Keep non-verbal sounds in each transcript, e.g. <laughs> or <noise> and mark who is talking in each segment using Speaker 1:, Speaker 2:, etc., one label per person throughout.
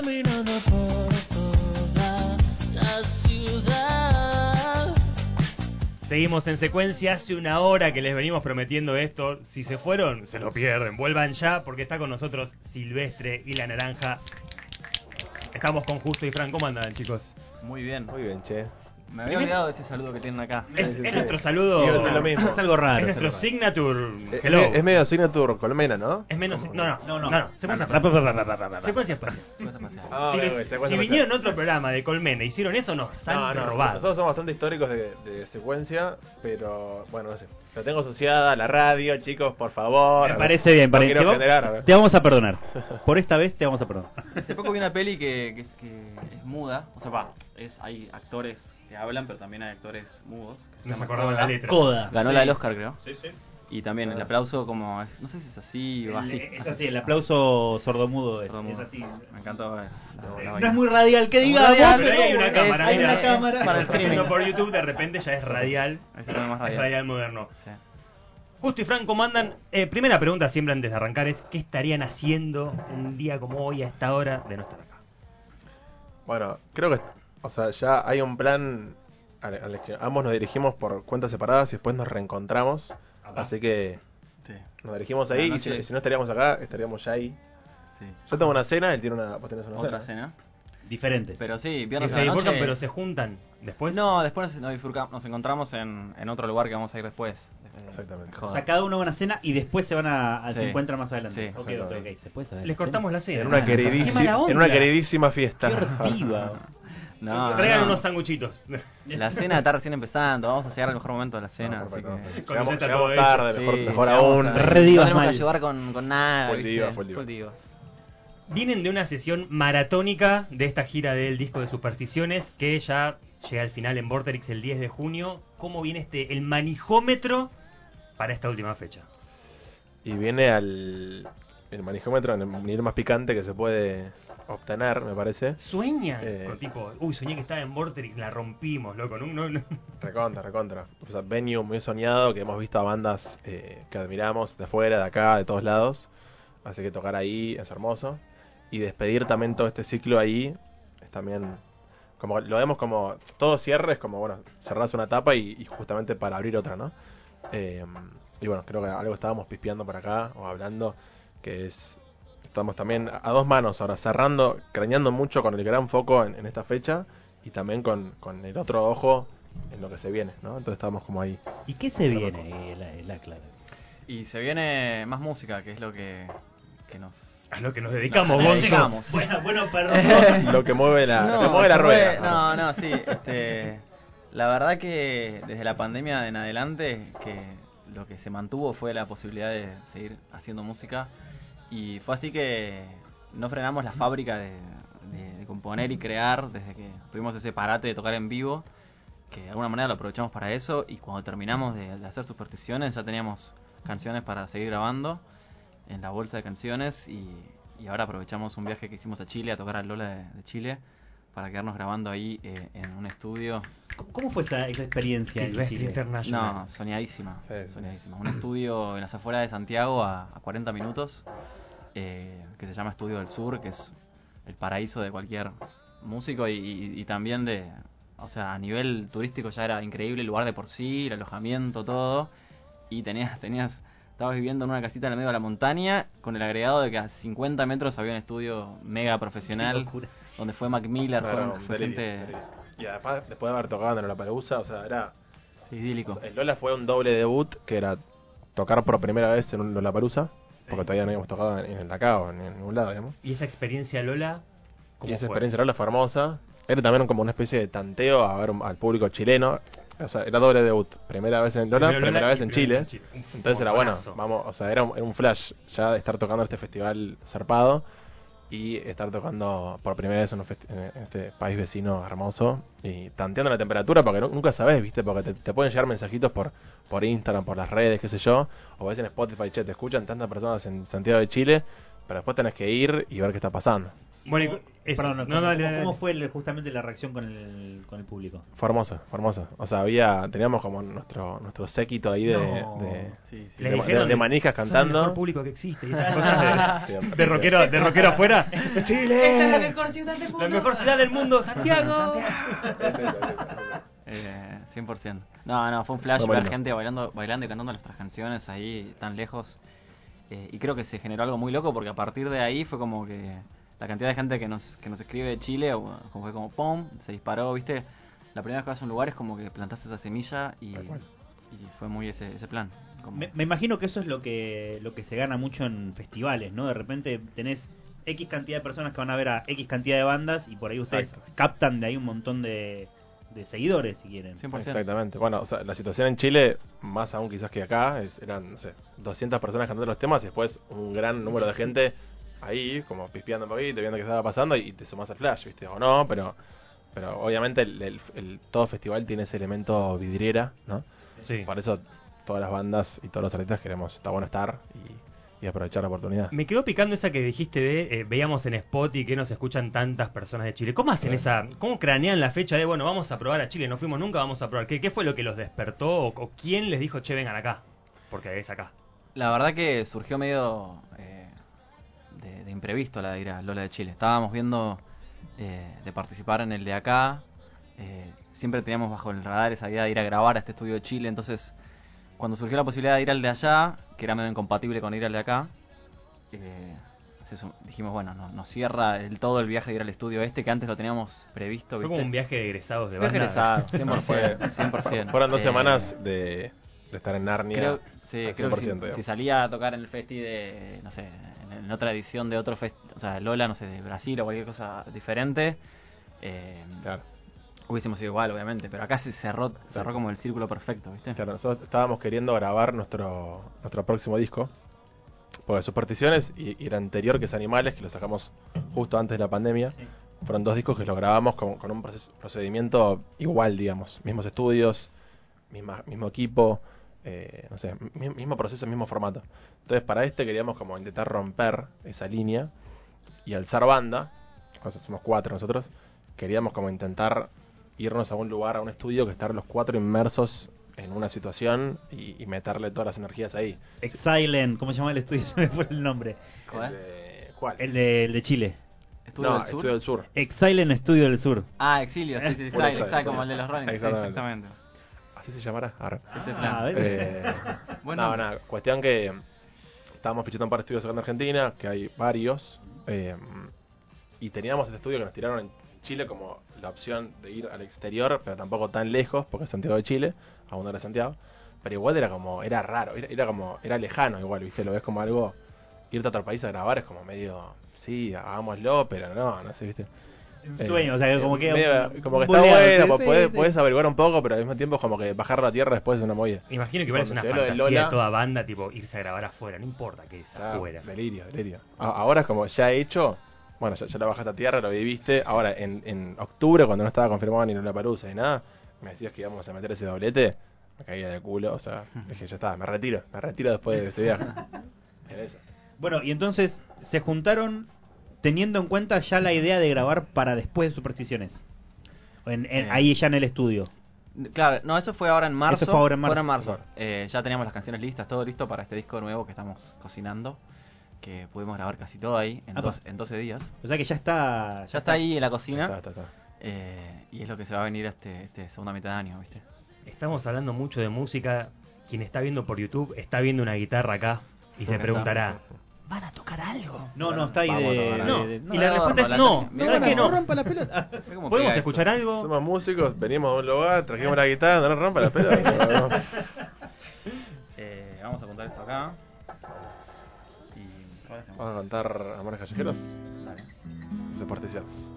Speaker 1: caminando por toda la ciudad.
Speaker 2: Seguimos en secuencia, hace una hora que les venimos prometiendo esto. Si se fueron, se lo pierden. Vuelvan ya porque está con nosotros Silvestre y la Naranja. Estamos con Justo y Fran. ¿Cómo andan, chicos?
Speaker 3: Muy bien.
Speaker 4: Muy bien, che.
Speaker 3: Me había olvidado de ese saludo que tienen acá.
Speaker 2: Es, es nuestro saludo.
Speaker 4: Decir lo mismo.
Speaker 5: Es algo raro.
Speaker 2: Es
Speaker 5: es
Speaker 2: nuestro
Speaker 5: raro.
Speaker 2: signature.
Speaker 4: Es,
Speaker 2: Hello.
Speaker 4: es medio signature colmena, ¿no?
Speaker 2: Es menos.
Speaker 4: ¿Cómo?
Speaker 2: No, no,
Speaker 5: No, no.
Speaker 2: no. Secuencia
Speaker 5: Pa, pa,
Speaker 2: espacial.
Speaker 5: pa, pa, pa, pa, pa.
Speaker 2: Secuencia espacial. <laughs>
Speaker 4: Ah,
Speaker 2: si les- si vinieron otro programa de Colmena, hicieron eso, nos han
Speaker 4: No, no,
Speaker 2: robado.
Speaker 4: Nosotros somos bastante históricos de, de secuencia, pero bueno, no sé. La tengo asociada a la radio, chicos, por favor.
Speaker 5: Me parece bien,
Speaker 4: No
Speaker 5: pare-
Speaker 4: quiero
Speaker 5: te, va-
Speaker 4: generar, a ver.
Speaker 5: te vamos a perdonar. <laughs> Por esta vez te vamos a perdonar.
Speaker 3: Hace poco vi una peli que, que es, que es muda. O sea, va, es, hay actores que hablan, pero también hay actores mudos. Que se
Speaker 2: No se
Speaker 3: Coda.
Speaker 2: la letra.
Speaker 5: Coda.
Speaker 3: Ganó
Speaker 5: Sí.
Speaker 3: la del Oscar, creo.
Speaker 2: Sí, sí.
Speaker 3: Y también el aplauso como... es- No sé si es así o así.
Speaker 5: Es así, el aplauso sordomudo es,
Speaker 3: Sordomudo.
Speaker 5: es así.
Speaker 3: Me encantó. eh, la- la
Speaker 5: No es muy radial, que diga
Speaker 3: radial,
Speaker 2: Pero hay una
Speaker 3: Es-
Speaker 2: cámara.
Speaker 3: hay
Speaker 2: mira.
Speaker 3: una cámara. Para el streaming.
Speaker 2: por YouTube, de repente ya es radial. Es
Speaker 3: radial.
Speaker 2: moderno.
Speaker 3: Sí.
Speaker 2: Justo y Fran, ¿cómo andan? Eh, primera pregunta siempre antes de arrancar es ¿qué estarían haciendo un día como hoy a esta hora de no estar acá?
Speaker 4: Bueno, creo que, o sea, ya hay un plan al, al que ambos nos dirigimos por cuentas separadas y después nos reencontramos.
Speaker 2: Ajá.
Speaker 4: Así que
Speaker 3: Sí,
Speaker 4: nos dirigimos ahí y si, si no estaríamos acá, estaríamos ya ahí.
Speaker 3: sí.
Speaker 4: Yo tengo una cena, él tiene una, vos tenés una
Speaker 3: Otra
Speaker 4: cena.
Speaker 3: cena.
Speaker 5: Diferentes.
Speaker 3: Pero sí,
Speaker 2: Y
Speaker 3: viernes
Speaker 2: se
Speaker 3: noche...
Speaker 2: pero se juntan después.
Speaker 3: No, después nos, bifurcamos- nos encontramos en, en otro lugar que vamos a ir después.
Speaker 4: Exactamente.
Speaker 5: o sea, cada uno va a una cena y después se van a, a- se encuentran más adelante.
Speaker 2: Les cortamos la cena.
Speaker 4: En una,
Speaker 5: mala
Speaker 4: queridísima,
Speaker 5: onda.
Speaker 4: en una queridísima fiesta.
Speaker 5: Qué. <laughs>
Speaker 3: No,
Speaker 2: Traigan
Speaker 3: no.
Speaker 2: unos sanguchitos. <laughs>
Speaker 3: La cena está recién empezando, vamos a llegar al mejor momento de la cena,
Speaker 4: No,
Speaker 3: así que...
Speaker 2: Cuando
Speaker 4: Llegamos, tarde,
Speaker 3: Sí,
Speaker 4: mejor, aún.
Speaker 5: Re divas
Speaker 3: no tenemos
Speaker 5: mal.
Speaker 3: que ayudar con, con nada,
Speaker 4: Full
Speaker 3: ¿viste?
Speaker 4: divas, full divas.
Speaker 3: divas.
Speaker 2: Vienen de una sesión maratónica de esta gira del disco de Supersticiones que ya llega al final en Vorterix el 10 de junio. ¿Cómo viene este el manijómetro para esta última fecha?
Speaker 4: Y viene al el manijómetro en el nivel más picante que se puede obtener, me parece.
Speaker 2: ¿Sueñan?
Speaker 4: Eh.
Speaker 2: Con tipo, uy, soñé que estaba en Vorterix, la rompimos, loco. No, no, no.
Speaker 4: Recontra, recontra. O sea, venue muy soñado, que hemos visto a bandas eh, que admiramos de afuera, de acá, de todos lados. Así que tocar ahí es hermoso. Y despedir también todo este ciclo ahí es también... Como lo vemos como... Todo cierre es como, bueno, cerrás una etapa y, y justamente para abrir otra, ¿no? Eh, y bueno, creo que algo estábamos pispeando por acá o hablando, que es... Estamos también a dos manos ahora, cerrando, craneando mucho con el gran foco en, en esta fecha y también con, con el otro ojo en lo que se viene, ¿no? Entonces estamos como ahí.
Speaker 5: ¿Y qué se viene? Eh, La, la clave.
Speaker 3: Y se viene más música, que es lo que, que nos...
Speaker 2: A lo que nos dedicamos,
Speaker 3: nos dedicamos. <laughs>
Speaker 5: Bueno, bueno, perdón. <laughs>
Speaker 4: lo que mueve la, que mueve la rueda.
Speaker 3: mueve- no, no, sí. Este, la verdad que desde la pandemia en adelante, que lo que se mantuvo fue la posibilidad de seguir haciendo música. Y fue así que no frenamos la fábrica de, de- de componer y crear desde que tuvimos ese parate de tocar en vivo. Que de alguna manera lo aprovechamos para eso. Y cuando terminamos de, de hacer supersticiones, ya teníamos canciones para seguir grabando en la bolsa de canciones y, y ahora aprovechamos un viaje que hicimos a Chile a tocar al Lola de, de Chile para quedarnos grabando ahí eh, en un estudio.
Speaker 5: ¿Cómo fue esa, esa experiencia en
Speaker 2: Silvestre
Speaker 5: Chile?
Speaker 2: International.
Speaker 3: No, soñadísima.
Speaker 4: Sí, sí.
Speaker 3: soñadísima. Un estudio en las afueras de Santiago a, a 40 minutos eh, que se llama Estudio del Sur, que es el paraíso de cualquier músico y, y- y también de, o sea, a nivel turístico ya era increíble el lugar de por sí, el alojamiento, todo. Y tenías, tenías, estabas viviendo en una casita en el medio de la montaña con el agregado de que a 50 metros había un estudio mega profesional donde fue Mac Miller,
Speaker 4: No,
Speaker 3: fue,
Speaker 4: no,
Speaker 3: fue
Speaker 4: delirio,
Speaker 3: gente
Speaker 4: delirio. Y además, después de haber tocado en la Palusa, o sea, era.
Speaker 3: sí, idílico.
Speaker 4: o sea, el Lola fue un doble debut que era tocar por primera vez en un Lollapalooza, porque todavía no habíamos tocado en, en el Dakar ni en ningún lado, digamos.
Speaker 2: ¿Y esa experiencia, Lola? ¿cómo
Speaker 4: Y esa
Speaker 2: fue?
Speaker 4: experiencia Lola fue hermosa. Era también como una especie de tanteo a ver al público chileno. O sea, era doble debut. Primera vez en Lola,
Speaker 2: Primero
Speaker 4: primera
Speaker 2: Lola
Speaker 4: vez en Chile.
Speaker 2: en Chile.
Speaker 4: Entonces era bueno, vamos, o sea, era un, era un flash ya de estar tocando este festival zarpado y estar tocando por primera vez en, en este país vecino hermoso y tanteando la temperatura porque nu- nunca sabes, ¿viste? Porque te, te pueden llegar mensajitos por, por Instagram, por las redes, qué sé yo, o ves en Spotify, che, te escuchan tantas personas en Santiago de Chile, pero después tenés que ir y ver qué está pasando.
Speaker 2: Bueno, y- eso.
Speaker 5: Perdón,
Speaker 2: No,
Speaker 5: ¿cómo,
Speaker 2: dale,
Speaker 5: cómo-
Speaker 2: dale,
Speaker 5: cómo
Speaker 2: dale.
Speaker 5: fue el- justamente la reacción con el, con el público?
Speaker 4: Fue hermosa, fue hermosa. O sea, había, teníamos como nuestro, nuestro séquito ahí de,
Speaker 5: No.
Speaker 4: de,
Speaker 3: Sí, sí.
Speaker 4: De-
Speaker 2: dijeron,
Speaker 4: de manijas
Speaker 2: "Sos el
Speaker 4: cantando".
Speaker 2: mejor público que existe. Y esas cosas <laughs> de,
Speaker 4: Sí,
Speaker 2: de rockero, de rockero <laughs> afuera. ¡Chile!
Speaker 1: Esta es la mejor ciudad del mundo.
Speaker 2: La mejor ciudad del mundo, Santiago.
Speaker 3: Eh, 100%. No, no, fue un flash
Speaker 4: Fue lindo.
Speaker 3: gente bailando, bailando y cantando nuestras canciones ahí tan lejos. Eh, y creo que se generó algo muy loco porque a partir de ahí fue como que la cantidad de gente que nos, que nos escribe de Chile, como fue como ¡pum! se disparó, ¿viste? La primera vez que vas a un lugar es como que plantaste esa semilla y, fue muy ese, ese plan. Como-
Speaker 5: Me, me imagino que eso es lo que, lo que se gana mucho en festivales, ¿no? De repente tenés X cantidad de personas que van a ver a X cantidad de bandas y por ahí ustedes
Speaker 4: Exacto.
Speaker 5: captan de ahí un montón de, de seguidores, si quieren.
Speaker 3: 100%.
Speaker 4: Exactamente. Bueno, o sea, la situación en Chile, más aún quizás que acá, es, eran, no sé, 200 personas cantando los temas y después un gran número de gente ahí, como pispeando un poquito, viendo qué estaba pasando y te sumás al flash, ¿viste? O no, pero pero obviamente el, el- el- todo festival tiene ese elemento vidriera, ¿no?
Speaker 2: Sí.
Speaker 4: Por eso todas las bandas y todos los artistas queremos, está bueno estar y, y aprovechar la oportunidad.
Speaker 2: Me quedó picando esa que dijiste de eh, veíamos en Spot y que nos escuchan tantas personas de Chile. ¿Cómo hacen
Speaker 4: Sí.
Speaker 2: esa, cómo cranean la fecha de bueno, vamos a probar a Chile, no fuimos nunca, vamos a probar? ¿Qué, qué fue lo que los despertó o, o quién les dijo, che, vengan acá? Porque es acá.
Speaker 3: La verdad que surgió medio eh, de, de imprevisto la de ir a Lola de Chile. Estábamos viendo eh, de participar en el de acá. eh, siempre teníamos bajo el radar esa idea de ir a grabar a este estudio de Chile. Entonces, cuando surgió la posibilidad de ir al de allá, que era medio incompatible con ir al de acá, eh, dijimos, bueno, no- nos cierra el todo el viaje de ir al estudio este, que antes lo teníamos previsto.
Speaker 2: Fue como un viaje de egresados de
Speaker 3: Viaje
Speaker 2: banda.
Speaker 3: egresado,
Speaker 4: Fue-
Speaker 3: 100%. 100%.
Speaker 4: Fueron dos
Speaker 3: Eh,
Speaker 4: semanas de, de estar en Narnia.
Speaker 3: Creo, sí,
Speaker 4: al
Speaker 3: creo que si,
Speaker 4: 100%, digamos.
Speaker 3: si salía a tocar en el festi de, no sé, en, en otra edición de otro festi, o sea, Lola, no sé, de Brasil o cualquier cosa diferente, eh,
Speaker 4: Claro.
Speaker 3: Hubiésemos sido igual, obviamente, pero acá se cerró, cerró como el círculo perfecto, ¿viste?
Speaker 4: Claro, nosotros estábamos queriendo grabar nuestro, nuestro próximo disco. Porque Supersticiones y, y el anterior, que es Animales, que lo sacamos justo antes de la pandemia,
Speaker 5: Sí.
Speaker 4: fueron dos discos que los grabamos con, con un proces- procedimiento igual, digamos. Mismos estudios, misma, mismo equipo, eh, no sé, mi- mismo proceso, mismo formato. Entonces, para este queríamos como intentar romper esa línea y alzar banda. somos cuatro nosotros. Queríamos como intentar irnos a un lugar, a un estudio, que estar los cuatro inmersos en una situación y, y meterle todas las energías ahí.
Speaker 5: Exilent, ¿cómo se llama el estudio? <laughs> Se me fue el nombre.
Speaker 3: ¿Cuál?
Speaker 4: El de- ¿Cuál?
Speaker 5: El de, el de Chile.
Speaker 3: ¿Estudio
Speaker 4: no,
Speaker 3: del Sur?
Speaker 4: Estudio del Sur.
Speaker 5: Exilent Estudio del Sur.
Speaker 3: Ah, Exilio, sí, sí, exacto,
Speaker 4: Exile,
Speaker 3: como el de los Rolling, sí,
Speaker 4: Exactamente.
Speaker 3: exactamente.
Speaker 4: ¿Así se llamará? Arre.
Speaker 3: Ese
Speaker 5: Ah,
Speaker 3: plan.
Speaker 5: ¿ves?
Speaker 4: Eh, <laughs>
Speaker 3: Bueno.
Speaker 4: no, nada, cuestión que estábamos fichando un par de estudios acá en Argentina, que hay varios, eh, y teníamos este estudio que nos tiraron en Chile como la opción de ir al exterior, pero tampoco tan lejos, porque es Santiago de Chile, a una hora de Santiago, pero igual era como, era raro, era, era como, era lejano igual, viste, lo ves como algo, irte a otro país a grabar es como medio, sí, hagámoslo, pero no, no sé, viste.
Speaker 5: Un
Speaker 4: Eh,
Speaker 5: sueño, o sea, que como que.
Speaker 4: medio- como que está bueno,
Speaker 5: sí,
Speaker 4: pues podés,
Speaker 5: sí.
Speaker 4: podés averiguar un poco, pero al mismo tiempo es como que bajar a la tierra después es una movida.
Speaker 2: Imagino que igual es una
Speaker 4: de
Speaker 2: fantasía de
Speaker 4: Lola-
Speaker 2: toda banda, tipo, irse a grabar afuera, no importa que es afuera.
Speaker 4: Delirio, delirio. Ahora es como ya hecho, bueno, ya, ya la bajaste a tierra, lo viviste. Ahora, en, en octubre, cuando no estaba confirmado ni la parusa ni nada, me decías que íbamos a meter ese doblete, me caía de culo, o sea, <laughs> dije, ya está, me retiro, me retiro después de ese viaje. <laughs> En.
Speaker 5: Bueno, y entonces se juntaron teniendo en cuenta ya la idea de grabar para después de Supersticiones. En- en-
Speaker 3: Eh.
Speaker 5: Ahí ya en el estudio.
Speaker 3: Claro, no, eso fue ahora en marzo.
Speaker 5: Eso fue ahora en marzo.
Speaker 3: marzo. Eh, ya teníamos las canciones listas, todo listo para este disco nuevo que estamos cocinando. Que pudimos grabar casi todo ahí en,
Speaker 5: Apa.
Speaker 3: dos- en 12 días.
Speaker 5: O sea que ya está.
Speaker 3: Ya está ahí en la cocina.
Speaker 4: Está, está, está.
Speaker 3: eh, y es lo que se va a venir este, este segunda mitad de año, ¿viste?
Speaker 2: Estamos hablando mucho de música. Quien está viendo por YouTube está viendo una guitarra acá y se preguntará, ¿van a tocar algo?
Speaker 5: No, no, está ahí
Speaker 4: Vamos a
Speaker 5: de, de-
Speaker 2: No,
Speaker 5: de-
Speaker 2: y
Speaker 5: no,
Speaker 2: la
Speaker 3: no,
Speaker 2: respuesta es no. ¿Sabes
Speaker 3: no,
Speaker 2: qué
Speaker 3: no
Speaker 2: no?
Speaker 5: rompa la <laughs> pelota.
Speaker 2: ¿Podemos escuchar
Speaker 3: esto.
Speaker 2: algo?
Speaker 4: Somos músicos, venimos a un lugar, trajimos la <laughs> guitarra, no nos rompa la pelota. <laughs>
Speaker 3: Eh, vamos a contar esto acá.
Speaker 4: Vamos a cantar Amores Callejeros,
Speaker 3: Dale.
Speaker 4: Supersticiones.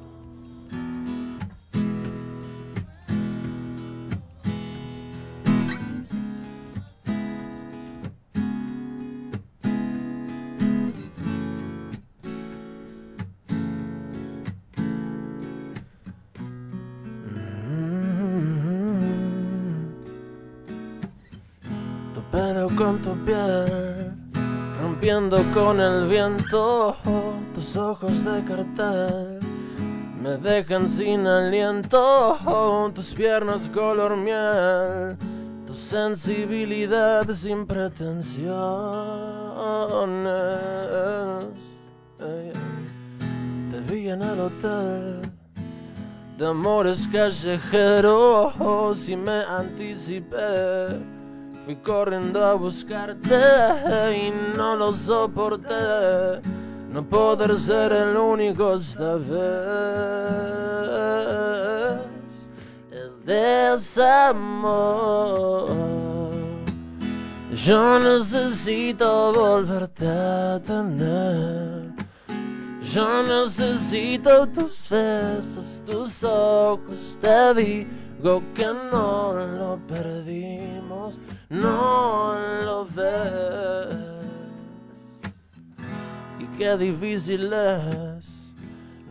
Speaker 4: Topado con tu piel,
Speaker 6: rompiendo con el viento. Tus ojos de cartel me dejan sin aliento. Tus piernas color miel, tu sensibilidad sin pretensiones. Te vi en el hotel de amores callejeros y me anticipé. Fui corriendo a buscarte y no lo soporté. No poder ser el único esta vez. El desamor. Yo necesito volverte a tener. Yo necesito tus besos, tus ojos. Te digo que no lo perdimos, no lo ves. Y qué difícil es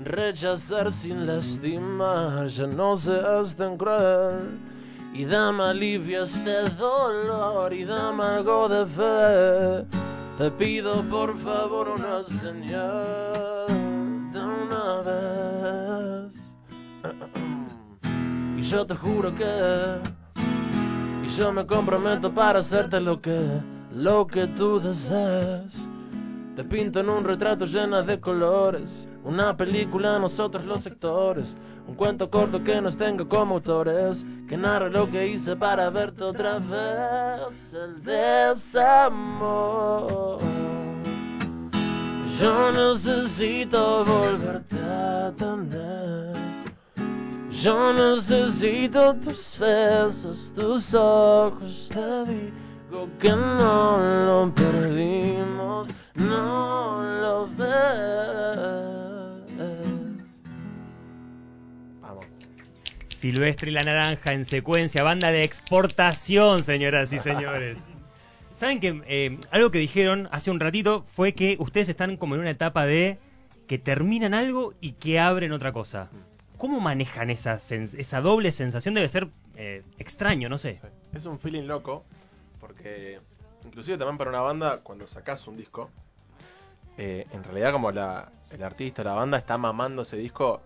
Speaker 6: rechazar sin lastimar. Ya no seas tan cruel. Y dame alivio este dolor y dame algo de fe. Te pido por favor una señal de una vez. Yo te juro que y yo me comprometo para hacerte lo que lo que tú desees. Te pinto en un retrato llena de colores, una película nosotros los actores, un cuento corto que nos tenga como autores, que narra lo que hice para verte otra vez, el desamor. Yo necesito volverte a tener. Yo necesito tus besos, tus ojos, te digo que no lo perdimos, no lo ves.
Speaker 4: Vamos.
Speaker 2: Silvestre y la Naranja en secuencia, banda de exportación, señoras y señores. <laughs> Saben que eh, algo que dijeron hace un ratito fue que ustedes están como en una etapa de que terminan algo y que abren otra cosa. ¿Cómo manejan esa, esa doble sensación? Debe ser eh, extraño, no sé.
Speaker 4: Es un feeling loco, porque inclusive también para una banda, cuando sacás un disco, eh, en realidad como la, el artista, la banda está mamando ese disco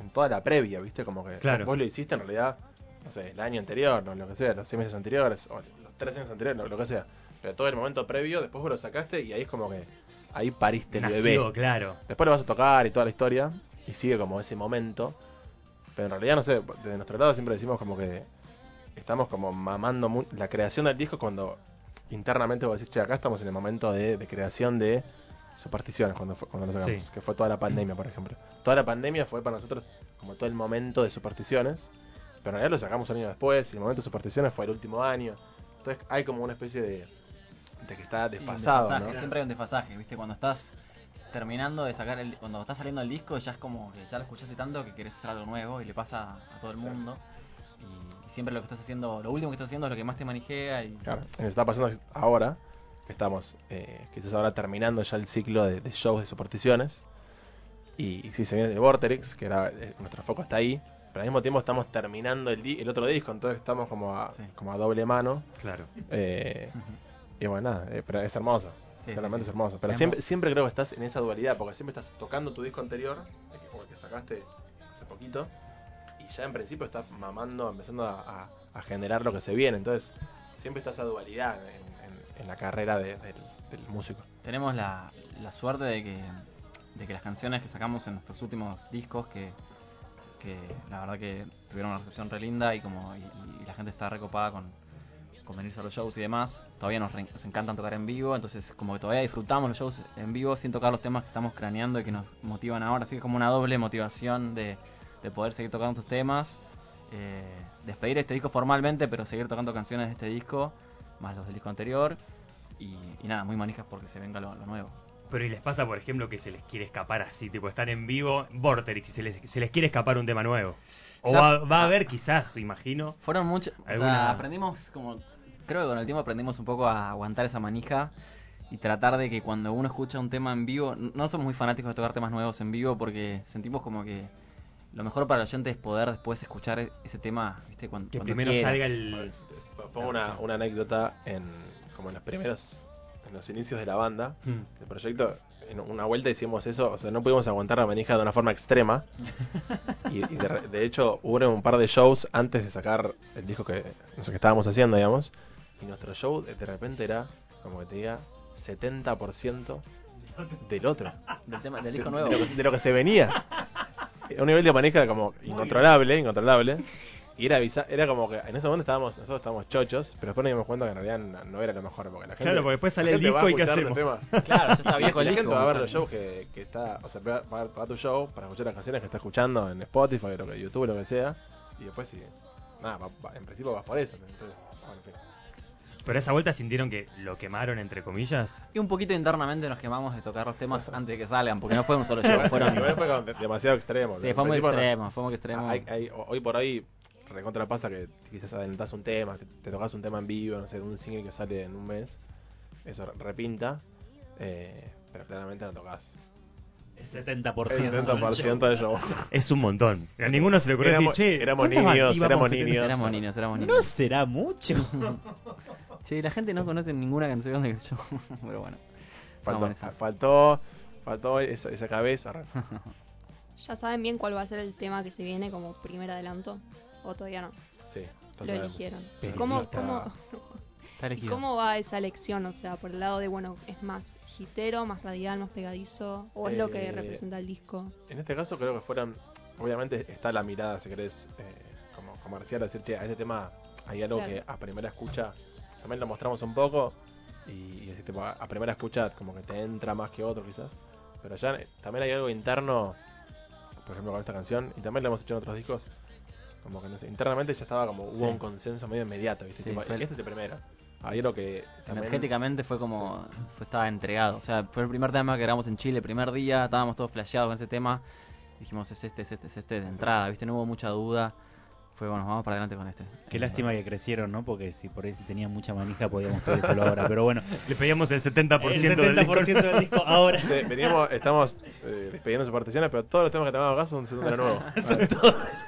Speaker 4: en toda la previa, ¿viste? Como que
Speaker 2: Claro.
Speaker 4: vos lo hiciste en realidad, no sé, el año anterior, no, lo que sea, los seis meses anteriores, o los tres años anteriores, lo, lo que sea. Pero todo el momento previo, después vos lo sacaste y ahí es como que ahí pariste el bebé.
Speaker 2: Nació, claro.
Speaker 4: Después lo vas a tocar y toda la historia. Y sigue como ese momento. Pero en realidad, no sé, desde nuestro lado siempre decimos como que estamos como mamando la creación del disco cuando internamente vos decís, che, acá estamos en el momento de, de creación de supersticiones cuando, fue- cuando lo sacamos.
Speaker 2: Sí.
Speaker 4: Que fue toda la pandemia, por ejemplo. Toda la pandemia fue para nosotros como todo el momento de supersticiones. Pero en realidad lo sacamos un año después y el momento de supersticiones fue el último año. Entonces hay como una especie de, de que está desfasado,
Speaker 3: desfasaje,
Speaker 4: ¿no?
Speaker 3: Siempre hay un desfasaje, ¿viste? Cuando estás terminando de sacar el. Cuando estás saliendo el disco, ya es como que ya lo escuchaste tanto que querés hacer algo nuevo y le pasa a todo el mundo. Y, y siempre lo que estás haciendo, lo último que estás haciendo es lo que más te manijea y.
Speaker 4: Claro, nos está pasando ahora, que estamos eh, quizás ahora terminando ya el ciclo de, de shows de supersticiones. Y, y sí, se viene el Vorterix, que era, eh, nuestro foco está ahí. Pero al mismo tiempo estamos terminando el, di- el otro disco, entonces estamos como a,
Speaker 3: Sí.
Speaker 4: como a doble mano.
Speaker 2: Claro.
Speaker 4: eh. Y bueno, nada, eh, pero es hermoso.
Speaker 3: Sí,
Speaker 4: Claramente
Speaker 3: sí, sí.
Speaker 4: es hermoso. Pero
Speaker 3: Es
Speaker 4: siempre, siempre creo que estás en esa dualidad, porque siempre estás tocando tu disco anterior, el que- o el que sacaste hace poquito, y ya en principio estás mamando, empezando a, a- a generar lo que se viene. Entonces, siempre está esa dualidad en, en- en la carrera de- del, del músico.
Speaker 3: Tenemos la, la suerte de que, de que las canciones que sacamos en nuestros últimos discos, que, que la verdad que tuvieron una recepción re linda y como y, y la gente está recopada con, con venirse a los shows y demás, todavía nos, re- nos encantan tocar en vivo, entonces como que todavía disfrutamos los shows en vivo sin tocar los temas que estamos craneando y que nos motivan ahora, así que es como una doble motivación de, de poder seguir tocando estos temas, eh, despedir este disco formalmente, pero seguir tocando canciones de este disco, más los del disco anterior, y, y nada, muy manijas porque se venga lo, lo nuevo.
Speaker 2: Pero y les pasa, por ejemplo, que se les quiere escapar así, tipo estar en vivo, Vorterix, y se les, se les quiere escapar un tema nuevo. O va, va a haber quizás, imagino.
Speaker 3: Fueron muchos. O
Speaker 2: ¿Alguna-
Speaker 3: sea, aprendimos como. Creo que con el tiempo aprendimos un poco a aguantar esa manija y tratar de que cuando uno escucha un tema en vivo. No somos muy fanáticos de tocar temas nuevos en vivo porque sentimos como que lo mejor para el oyente es poder después escuchar e- ese tema, ¿viste? Cuando,
Speaker 2: Que
Speaker 3: cuando
Speaker 2: primero
Speaker 3: quiera.
Speaker 2: salga el.
Speaker 4: Pongo una, una anécdota en como en los primeros en los inicios de la banda,
Speaker 2: Hmm.
Speaker 4: el proyecto, en una vuelta hicimos eso, o sea, no pudimos aguantar la manija de una forma extrema. <laughs> y y de, re- de hecho, hubo un par de shows antes de sacar el disco que, no sé, que estábamos haciendo, digamos. Y nuestro show de de repente era, como que te diga, 70% del otro.
Speaker 3: Del, tema, del
Speaker 4: De,
Speaker 3: disco
Speaker 4: de
Speaker 3: nuevo.
Speaker 4: lo que, de lo que se venía. Un nivel de manija como incontrolable, incontrolable. Y era, era como que en ese momento estábamos, nosotros estábamos chochos, pero después nos dimos cuenta que en realidad no, no era lo mejor. Porque la gente,
Speaker 2: Claro, porque después sale el disco y ¿qué hacemos?
Speaker 4: tema. <laughs>
Speaker 3: Claro, ya está viejo el
Speaker 4: la gente va a ver los shows que, que está, o sea, va, va- va a tu show para escuchar las canciones que está escuchando en Spotify, lo que YouTube, lo que sea, y después sí, nada, va- va- en principio vas por eso, entonces, bueno, en fin.
Speaker 2: Pero esa vuelta sintieron que lo quemaron, entre comillas.
Speaker 3: Y un poquito internamente nos quemamos de tocar los temas antes de que salgan, porque no fue un solo show, <laughs> fueron...
Speaker 4: Fue demasiado extremo.
Speaker 3: Sí, fue muy
Speaker 4: nos-
Speaker 3: extremo, fue muy extremo.
Speaker 4: hay- hay- hoy por hoy, recontra pasa que quizás adelantás un tema, te, te tocas un tema en vivo, no sé, un single que sale en un mes, eso repinta, eh, pero claramente no tocas
Speaker 5: El 70%.
Speaker 4: el
Speaker 5: del show.
Speaker 4: 70% del show. <laughs>
Speaker 2: Es un montón. A ninguno se le ocurrió
Speaker 4: Éramos-
Speaker 2: decir, che,
Speaker 4: éramos niños, éramos
Speaker 2: 70.
Speaker 4: niños.
Speaker 3: Éramos niños, éramos niños.
Speaker 5: No será mucho. <laughs>
Speaker 3: Sí, la gente no conoce ninguna canción del show, <laughs> pero bueno.
Speaker 4: Faltó, faltó, faltó esa, esa cabeza.
Speaker 7: ¿Ya saben bien cuál va a ser el tema que se viene como primer adelanto? ¿O todavía no?
Speaker 4: Sí,
Speaker 7: Lo
Speaker 4: sabemos.
Speaker 7: eligieron. ¿Cómo,
Speaker 2: está-
Speaker 7: cómo,
Speaker 3: Está <laughs>
Speaker 7: ¿Y
Speaker 3: elegido.
Speaker 7: cómo va esa elección? O sea, por el lado de, bueno, ¿es más hitero, más radial, más pegadizo? ¿O es lo que
Speaker 4: Eh,
Speaker 7: representa el disco?
Speaker 4: En este caso creo que fueron, obviamente está la mirada, si querés, eh, como comercial, decir, che, a este tema hay algo
Speaker 7: Claro.
Speaker 4: que a primera escucha, también lo mostramos un poco, y, y tipo, a, a primera escucha como que te entra más que otro quizás, pero ya eh, también hay algo interno, por ejemplo con esta canción, y también lo hemos hecho en otros discos, como que no sé, internamente ya estaba como, hubo
Speaker 3: Sí.
Speaker 4: un consenso medio inmediato, ¿viste?
Speaker 3: Sí,
Speaker 4: Tipo,
Speaker 3: fue el-
Speaker 4: este es el primero. Hay algo que también...
Speaker 3: Energéticamente fue como. Fue, estaba entregado. O sea, fue el primer tema que grabamos en Chile. El primer día estábamos todos flasheados con ese tema. Dijimos, es este, es este, es este de entrada. ¿Viste? No hubo mucha duda. Fue bueno, vamos para adelante con este.
Speaker 5: Qué
Speaker 3: Eh,
Speaker 5: lástima que crecieron, ¿no? Porque si por ahí si tenían mucha manija podíamos pedírselo ahora. <laughs> Pero bueno,
Speaker 2: Le pedíamos el 70%,
Speaker 5: el
Speaker 2: del disco.
Speaker 5: 70% del disco ahora.
Speaker 4: Sí, veníamos, estamos eh, despidiendo sus particiones, pero todos los temas que tenemos acá son de <laughs> de nuevo.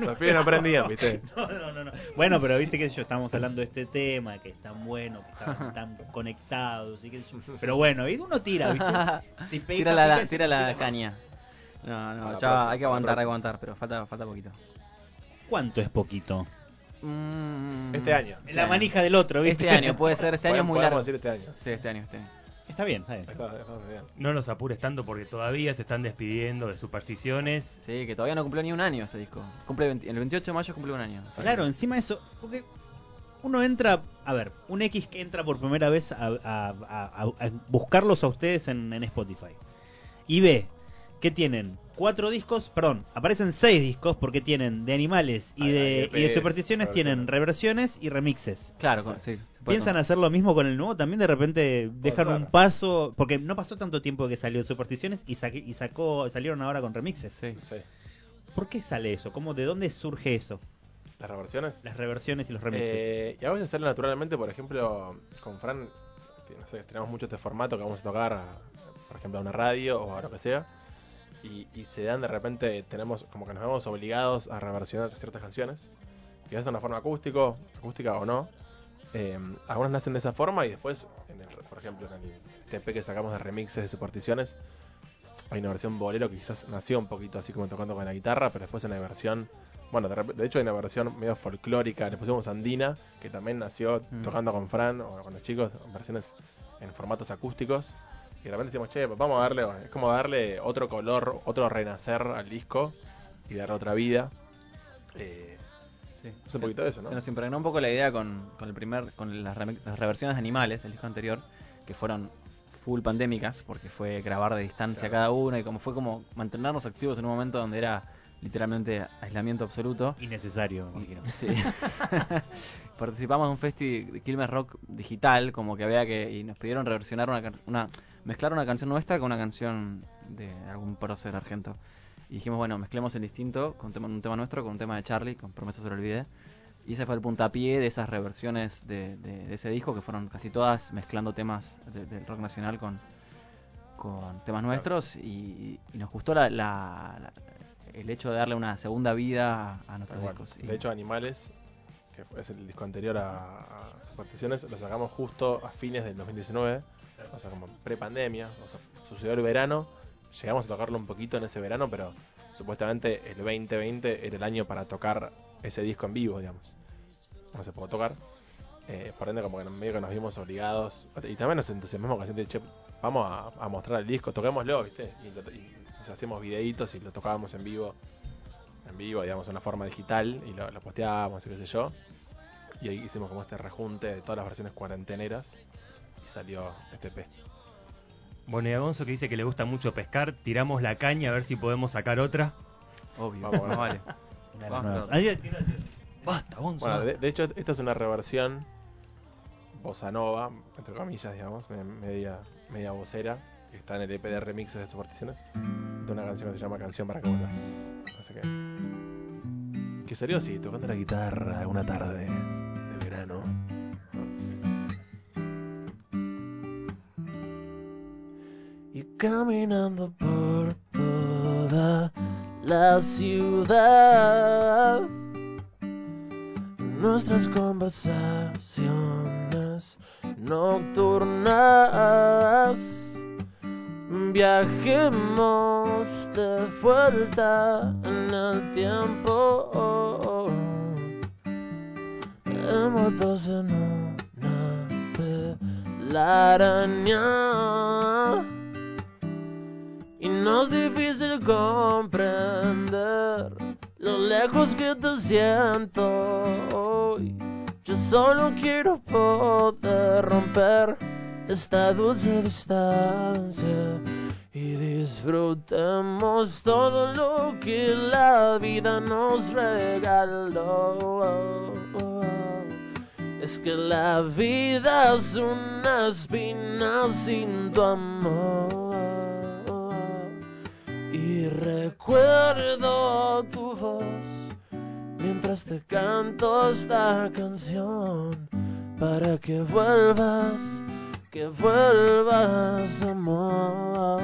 Speaker 4: Los pibes no aprendían, ¿viste? <laughs>
Speaker 5: No, no, no, no. Bueno, pero viste que yo estamos hablando de este tema, que es tan bueno, que están tan conectados y yo. Pero bueno, y uno tira, ¿viste? Si
Speaker 3: tira la, tira la
Speaker 5: pica.
Speaker 3: caña. No, no, ya hay que aguantar, hay que aguantar, pero falta, falta poquito.
Speaker 5: ¿Cuánto es poquito?
Speaker 3: Mm,
Speaker 4: Este año.
Speaker 5: La manija del otro, ¿viste?
Speaker 3: Este año, puede ser, este año es muy largo.
Speaker 4: decir este año.
Speaker 3: Sí, este año, este año.
Speaker 5: Está bien, está bien.
Speaker 4: Está- está muy bien.
Speaker 2: No los apures tanto porque todavía se están despidiendo de supersticiones.
Speaker 3: Sí, que todavía no cumplió ni un año ese disco. Cumple 20 el 28 de mayo cumple un año.
Speaker 5: Claro, encima de eso, porque uno entra, a ver, un X que entra por primera vez a, a- a- a- a buscarlos a ustedes en, en Spotify y ve que tienen cuatro discos, perdón, aparecen seis discos porque tienen de animales y de, y de supersticiones tienen reversiones y remixes.
Speaker 3: Claro, sí. se
Speaker 5: ¿Piensan
Speaker 3: tomar.
Speaker 5: hacer lo mismo con el nuevo? También de repente dejan
Speaker 4: ser.
Speaker 5: un paso, porque no pasó tanto tiempo que salió Supersticiones y, saque- y sacó salieron ahora con remixes.
Speaker 3: Sí.
Speaker 4: Sí.
Speaker 5: ¿Por qué sale eso? ¿Cómo, ¿De dónde surge eso?
Speaker 4: ¿Las reversiones?
Speaker 5: Las reversiones y los remixes.
Speaker 4: Eh, y a veces sale naturalmente, por ejemplo, con Fran, que, no sé, tenemos mucho este formato que vamos a tocar, por ejemplo, a una radio o a lo que sea. Y, y se dan de repente, tenemos como que nos vemos obligados a reversionar ciertas canciones. Quizás de una forma acústico, acústica o no. Eh, algunas nacen de esa forma y después, en el, por ejemplo, en el TP que sacamos de remixes de supersticiones, hay una versión bolero que quizás nació un poquito así como tocando con la guitarra, pero después en la versión, bueno, de hecho hay una versión medio folclórica, le pusimos Andina, que también nació
Speaker 3: Mm.
Speaker 4: tocando con Fran o con los chicos, versiones en formatos acústicos. Y de repente decimos, che, pues vamos a darle, es como darle otro color, otro renacer al disco y darle otra vida. Eh,
Speaker 3: Sí.
Speaker 4: es un poquito de eso, ¿no?
Speaker 3: Se nos impregnó un poco la idea con, con el primer, con las, remi- las reversiones de animales, el disco anterior, que fueron full pandémicas, porque fue grabar de distancia
Speaker 4: Claro.
Speaker 3: cada una y como fue como mantenernos activos en un momento donde era literalmente aislamiento absoluto.
Speaker 5: Innecesario, me imagino. <laughs>
Speaker 3: Sí. <laughs> Participamos de un festi de Quilmes Rock digital, como que había que. Y nos pidieron reversionar una, una. mezclar una canción nuestra con una canción de algún prócer argento. Y dijimos, bueno, mezclemos el distinto con un tema, un tema nuestro con un tema de Charlie, con Promesa se lo olvidé. Y ese fue el puntapié de esas reversiones de, de- de ese disco, que fueron casi todas mezclando temas de- del rock nacional con, con temas nuestros. Y, y nos gustó la, la- la- el hecho de darle una segunda vida a, nuestros discos.
Speaker 4: De hecho, Animales, que fue- es el disco anterior a, a Supersticiones, lo sacamos justo a fines del 2019, o sea, como pre-pandemia, o sea, sucedió el verano, llegamos a tocarlo un poquito en ese verano, pero supuestamente el 2020 era el año para tocar ese disco en vivo, digamos. No se pudo tocar. Eh, por ende, como que medio que nos vimos obligados. Y también nos entusiasmamos con gente, che, vamos a, a mostrar el disco, toquémoslo, ¿viste? Y, lo- y nos hacíamos videitos y lo tocábamos en vivo, en vivo, digamos, en una forma digital, y lo, lo posteábamos y qué sé yo. Y ahí hicimos como este rejunte de todas las versiones cuarenteneras y salió este EP.
Speaker 2: Bueno, y a Gonzo que dice que le gusta mucho pescar, tiramos la caña a ver si podemos sacar otra.
Speaker 3: Obvio,
Speaker 4: Vamos,
Speaker 3: no vale. <laughs>
Speaker 5: De las nuevas.
Speaker 2: Basta, Gonzo.
Speaker 4: Bueno, de, de hecho, esta es una reversión bossa nova, entre comillas, digamos, me- media, media vocera, que está en el EP de remixes de Supersticiones, de una canción que se llama Canción para que vuelvas. Así que. Que salió así, tocando la guitarra una tarde de verano.
Speaker 6: y caminando por la ciudad. Nuestras conversaciones nocturnas. Viajemos de vuelta en el tiempo. Envueltos en una telaraña. No es difícil comprender lo lejos que te siento hoy. Yo solo quiero poder romper esta dulce distancia y disfrutemos todo lo que la vida nos regaló. Es que la vida es una espina sin tu amor. Y recuerdo tu voz mientras te canto esta canción para que vuelvas, que vuelvas amor.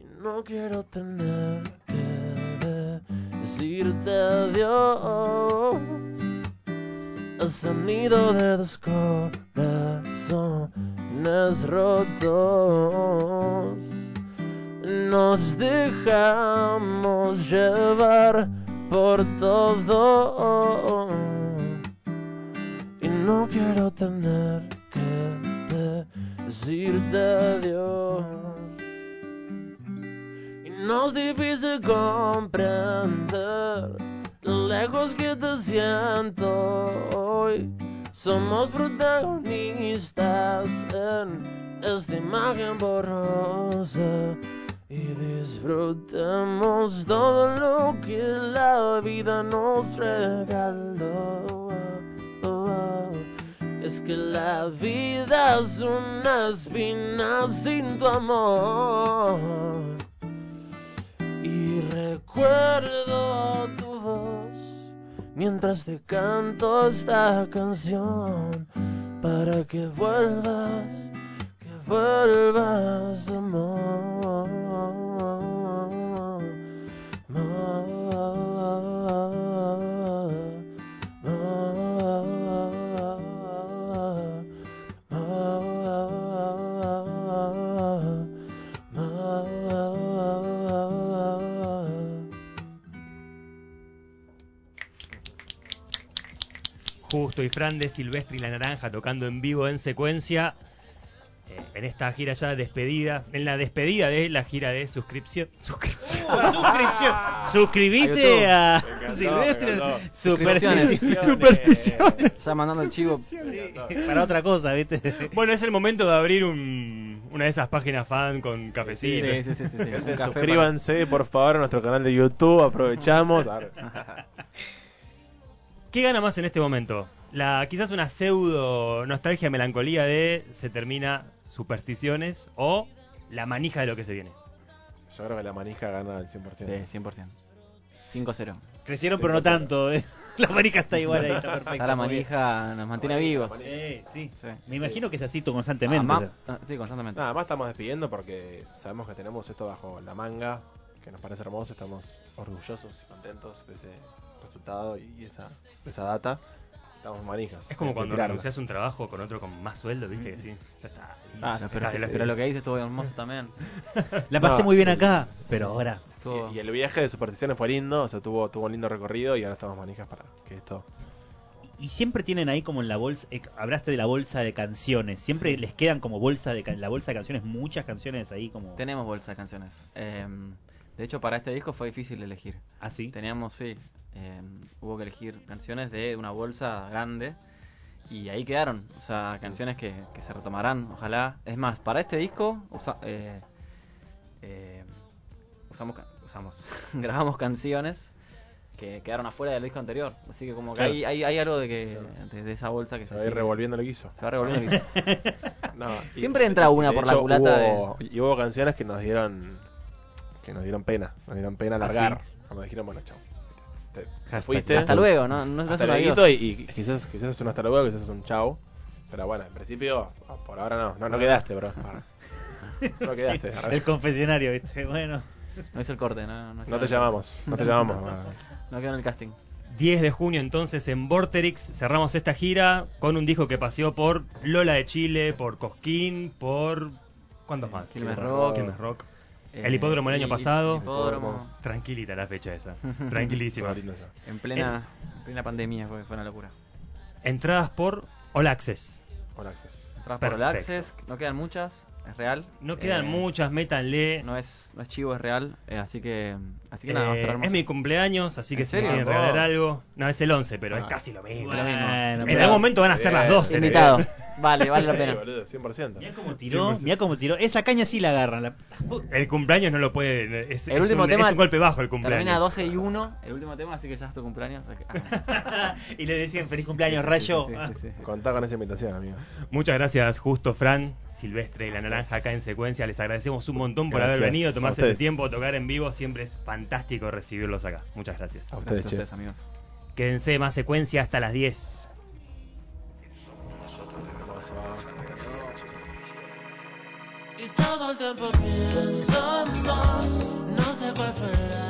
Speaker 6: Y no quiero tener que decirte adiós. El sonido de dos corazones rotos. Nos dejamos llevar por todo. Y no quiero tener que decirte adiós. Y no es difícil comprender lo lejos que te siento hoy. Somos protagonistas en esta imagen borrosa. Y disfrutemos todo lo que la vida nos regaló. Es que la vida es una espina sin tu amor. Y recuerdo tu mientras te canto esta canción para que vuelvas, que vuelvas amor.
Speaker 2: Justo y Fran de Silvestre y La Naranja tocando en vivo en secuencia. eh, en esta gira ya despedida, en la despedida de la gira de suscripción. <laughs> suscripción.
Speaker 5: Suscripción. Suscribite
Speaker 3: A
Speaker 5: a, Silvestre. Supersticiones. Supersticiones.
Speaker 3: Ya <laughs> mandando el chivo.
Speaker 5: Sí, para otra cosa, ¿viste? <laughs>
Speaker 2: Bueno, es el momento de abrir un- una de esas páginas fan con cafecito.
Speaker 3: sí, sí, sí, sí. Un
Speaker 4: Gente,
Speaker 3: café
Speaker 4: suscríbanse por favor a nuestro canal de YouTube, aprovechamos.
Speaker 2: ¿Qué gana más en este momento? La quizás una pseudo nostalgia, melancolía de se termina supersticiones o la manija de lo que se viene.
Speaker 4: Yo creo que la manija gana al 100%.
Speaker 3: para- Sí, 100%. 5-0.
Speaker 5: Crecieron, pero no tanto. ¿eh? <laughs> La manija está igual ahí, está perfecta.
Speaker 3: Está la
Speaker 5: bien.
Speaker 3: manija, nos mantiene vivos.
Speaker 5: Sí, sí.
Speaker 3: Sí.
Speaker 5: Me imagino que es así constantemente.
Speaker 3: Ah,
Speaker 5: o sea.
Speaker 3: ma- sí, constantemente.
Speaker 4: Nada más estamos despidiendo porque sabemos que tenemos esto bajo la manga, que nos parece hermoso, estamos orgullosos y contentos de ese resultado y esa, de esa data. Estamos manijas.
Speaker 2: Es como cuando renuncias un trabajo con otro con más sueldo, ¿viste? Que sí, ya está.
Speaker 3: Ah, pero,
Speaker 2: sí.
Speaker 3: lo que dice estuvo hermoso también.
Speaker 5: La pasé
Speaker 4: No,
Speaker 5: muy bien acá, pero ahora.
Speaker 3: Estuvo-
Speaker 4: Y, y el viaje de supersticiones fue lindo, o sea, tuvo, tuvo un lindo recorrido y ahora estamos manijas para que esto.
Speaker 5: Y siempre tienen ahí como en la bolsa, eh, hablaste de la bolsa de canciones, siempre les quedan como bolsa de la bolsa de canciones, muchas canciones ahí como...
Speaker 3: Tenemos bolsa de canciones. Eh, de hecho, para este disco fue difícil elegir.
Speaker 5: ¿Ah, sí?
Speaker 3: Teníamos, sí, eh, hubo que elegir canciones de una bolsa grande y ahí quedaron. O sea, canciones que, que se retomarán, ojalá. Es más, para este disco usa- eh, eh, usamos, usamos <laughs> grabamos canciones que quedaron afuera del disco anterior. Así que como que
Speaker 4: Claro.
Speaker 3: hay, hay, hay algo de que de, de esa bolsa que
Speaker 4: Se
Speaker 3: se,
Speaker 4: va a ir
Speaker 3: sigue-
Speaker 4: revolviendo que hizo.
Speaker 3: se va revolviendo. y- <laughs>
Speaker 4: No, y-
Speaker 3: Siempre entra una
Speaker 4: de
Speaker 3: por la culata
Speaker 4: hubo- Y hubo canciones que nos dieron. Que nos dieron pena. Nos dieron pena
Speaker 5: ¿Ah,
Speaker 4: largar. Cuando dijeron, bueno, chao. Te, fuiste.
Speaker 3: Hasta luego, ¿no? No,
Speaker 4: Hasta
Speaker 3: un adiós.
Speaker 4: luego y, y quizás, quizás es un hasta luego, quizás es un chao. Pero bueno, en principio, por ahora no. No, no quedaste, bro. <laughs> No quedaste. <laughs>
Speaker 5: El confesionario, ¿viste? Bueno.
Speaker 3: No hizo el corte, no, no,
Speaker 4: te
Speaker 3: nada.
Speaker 4: llamamos. No te <laughs> llamamos.
Speaker 3: No quedó en el casting.
Speaker 2: 10 de junio entonces en Vorterix cerramos esta gira con un disco que paseó por Lola de Chile, por Cosquín, por... ¿Cuántos más?
Speaker 3: Quilmes
Speaker 2: Sí,
Speaker 3: Rock.
Speaker 2: Quilmes Rock.
Speaker 3: Eh,
Speaker 2: El hipódromo el año pasado.
Speaker 3: Hipódromo.
Speaker 2: Tranquilita la fecha esa. <laughs> Tranquilísima.
Speaker 3: En plena, en plena pandemia fue, fue una locura.
Speaker 2: Entradas por All Access.
Speaker 4: All Access.
Speaker 3: Entradas por
Speaker 2: Perfecto.
Speaker 3: Access, no quedan muchas, es real.
Speaker 2: No quedan
Speaker 3: Eh,
Speaker 2: muchas, métanle.
Speaker 3: No es, no es chivo, es real. eh, así que, así que nada,
Speaker 2: Eh,
Speaker 3: hermoso.
Speaker 2: es mi cumpleaños, así que
Speaker 3: ¿En
Speaker 2: si me quieren regalar algo. No, es el 11, pero es
Speaker 4: Ah.
Speaker 2: casi lo mismo.
Speaker 5: Bueno,
Speaker 2: En algún momento van a ser las
Speaker 4: Bien,
Speaker 2: 12.
Speaker 3: Invitado. <laughs> <laughs> Vale, vale la
Speaker 4: Sí, <laughs>
Speaker 3: pena.
Speaker 4: boludo, 100%.
Speaker 5: Mirá cómo tiró,
Speaker 2: 100%.
Speaker 5: mirá cómo tiró. Esa caña sí la agarran. la-
Speaker 2: El cumpleaños no lo puede. Es,
Speaker 3: El
Speaker 2: es
Speaker 3: último
Speaker 2: un,
Speaker 3: tema
Speaker 2: es un golpe bajo el cumpleaños.
Speaker 3: Termina 12 y 1, el último tema, así que ya es tu cumpleaños. ah. <laughs>
Speaker 5: y le decían feliz cumpleaños, Rayo.
Speaker 3: sí, sí, sí, sí.
Speaker 4: Contá con esa invitación, amigo.
Speaker 2: Muchas gracias, Justo Fran, Silvestre y la Naranja acá en secuencia. Les agradecemos un montón por
Speaker 4: Gracias
Speaker 2: haber venido, tomarse el tiempo, tocar en vivo. Siempre es fantástico recibirlos acá. Muchas gracias.
Speaker 4: A ustedes,
Speaker 3: Gracias a ustedes, amigos.
Speaker 2: Quédense más secuencia hasta las 10.
Speaker 1: Y todo el tiempo pienso en vos No sé cuál fue